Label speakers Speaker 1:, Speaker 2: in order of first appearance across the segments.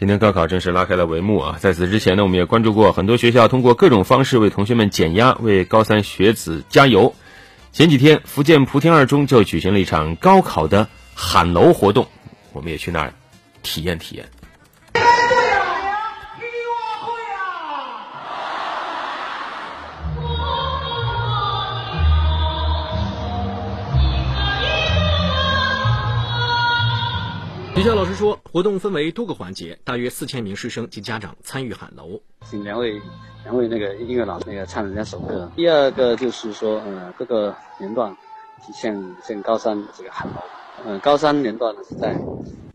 Speaker 1: 今天高考正式拉开了帷幕啊！在此之前呢，我们也关注过很多学校通过各种方式为同学们减压，为高三学子加油。前几天，福建莆田二中就举行了一场高考的喊楼活动，我们也去那儿体验体验。
Speaker 2: 学校老师说，活动分为多个环节，大约四千名师生及家长参与喊楼。
Speaker 3: 请两位两位那个音乐老师那个唱人家首歌。第二个就是说，呃，各个年段，像像高三这个喊楼，呃，高三年段呢是在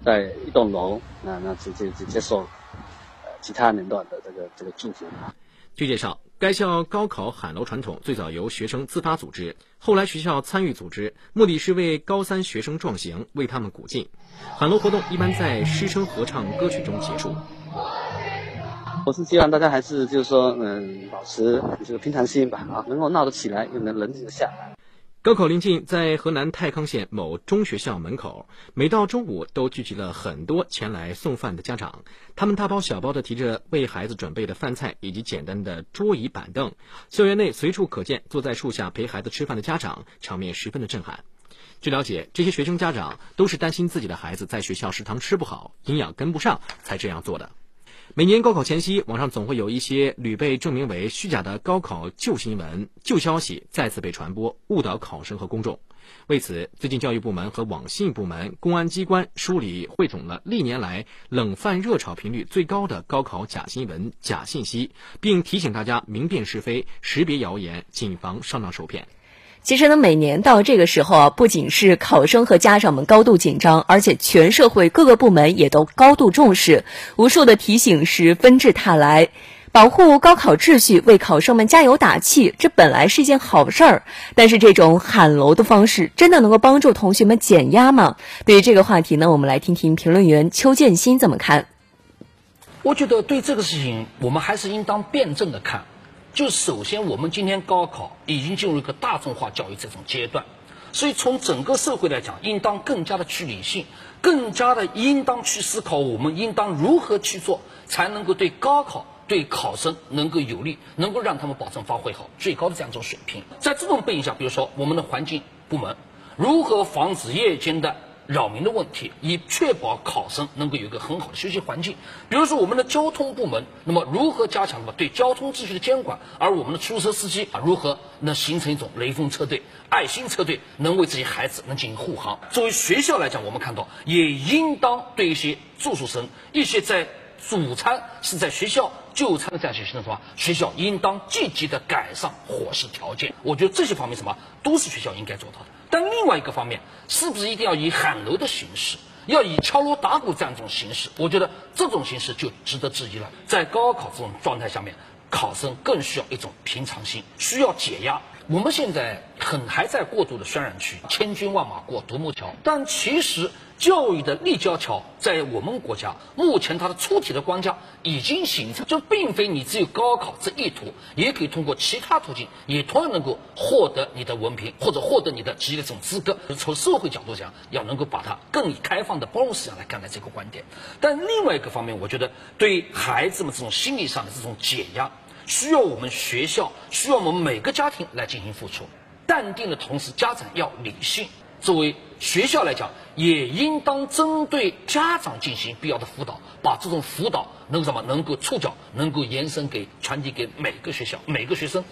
Speaker 3: 在一栋楼，那那直接直接受呃其他年段的这个这个祝福。
Speaker 2: 据介绍，该校高考喊楼传统最早由学生自发组织，后来学校参与组织，目的是为高三学生壮行，为他们鼓劲。喊楼活动一般在师生合唱歌曲中结束。
Speaker 3: 我是希望大家还是就是说，嗯，保持这个平常心吧，啊，能够闹得起来，又能冷静得下来。
Speaker 2: 高考临近，在河南太康县某中学校门口，每到中午都聚集了很多前来送饭的家长。他们大包小包地提着为孩子准备的饭菜以及简单的桌椅板凳。校园内随处可见坐在树下陪孩子吃饭的家长，场面十分的震撼。据了解，这些学生家长都是担心自己的孩子在学校食堂吃不好，营养跟不上，才这样做的。每年高考前夕，网上总会有一些屡被证明为虚假的高考旧新闻、旧消息再次被传播，误导考生和公众。为此，最近教育部门和网信部门、公安机关梳理汇总了历年来冷饭热炒频率最高的高考假新闻、假信息，并提醒大家明辨是非、识别谣言，谨防上当受骗。
Speaker 4: 其实呢，每年到这个时候啊，不仅是考生和家长们高度紧张，而且全社会各个部门也都高度重视，无数的提醒是纷至沓来，保护高考秩序，为考生们加油打气，这本来是一件好事儿。但是这种喊楼的方式，真的能够帮助同学们减压吗？对于这个话题呢，我们来听听评论员邱建新怎么看。
Speaker 5: 我觉得对这个事情，我们还是应当辩证的看。就首先，我们今天高考已经进入一个大众化教育这种阶段，所以从整个社会来讲，应当更加的去理性，更加的应当去思考，我们应当如何去做，才能够对高考对考生能够有利，能够让他们保证发挥好最高的这样一种水平。在这种背景下，比如说我们的环境部门如何防止夜间的。扰民的问题，以确保考生能够有一个很好的学习环境。比如说，我们的交通部门，那么如何加强对交通秩序的监管？而我们的出租车司机啊，如何能形成一种雷锋车队、爱心车队，能为这些孩子能进行护航？作为学校来讲，我们看到也应当对一些住宿生、一些在主餐是在学校就餐的这样一些学生的话，学校应当积极的改善伙食条件。我觉得这些方面什么都是学校应该做到的。但另外一个方面，是不是一定要以喊楼的形式，要以敲锣打鼓这样一种形式？我觉得这种形式就值得质疑了。在高考这种状态下面，考生更需要一种平常心，需要解压。我们现在很还在过度的渲染区，千军万马过独木桥，但其实。教育的立交桥在我们国家目前它的出题的框架已经形成，就并非你只有高考这一途，也可以通过其他途径，也同样能够获得你的文凭或者获得你的职业的这种资格。从社会角度讲，要能够把它更以开放的包容思想来看待这个观点。但另外一个方面，我觉得对孩子们这种心理上的这种减压，需要我们学校，需要我们每个家庭来进行付出。淡定的同时，家长要理性。作为学校来讲，也应当针对家长进行必要的辅导，把这种辅导能什么能够触角能够延伸给传递给每个学校每个学生。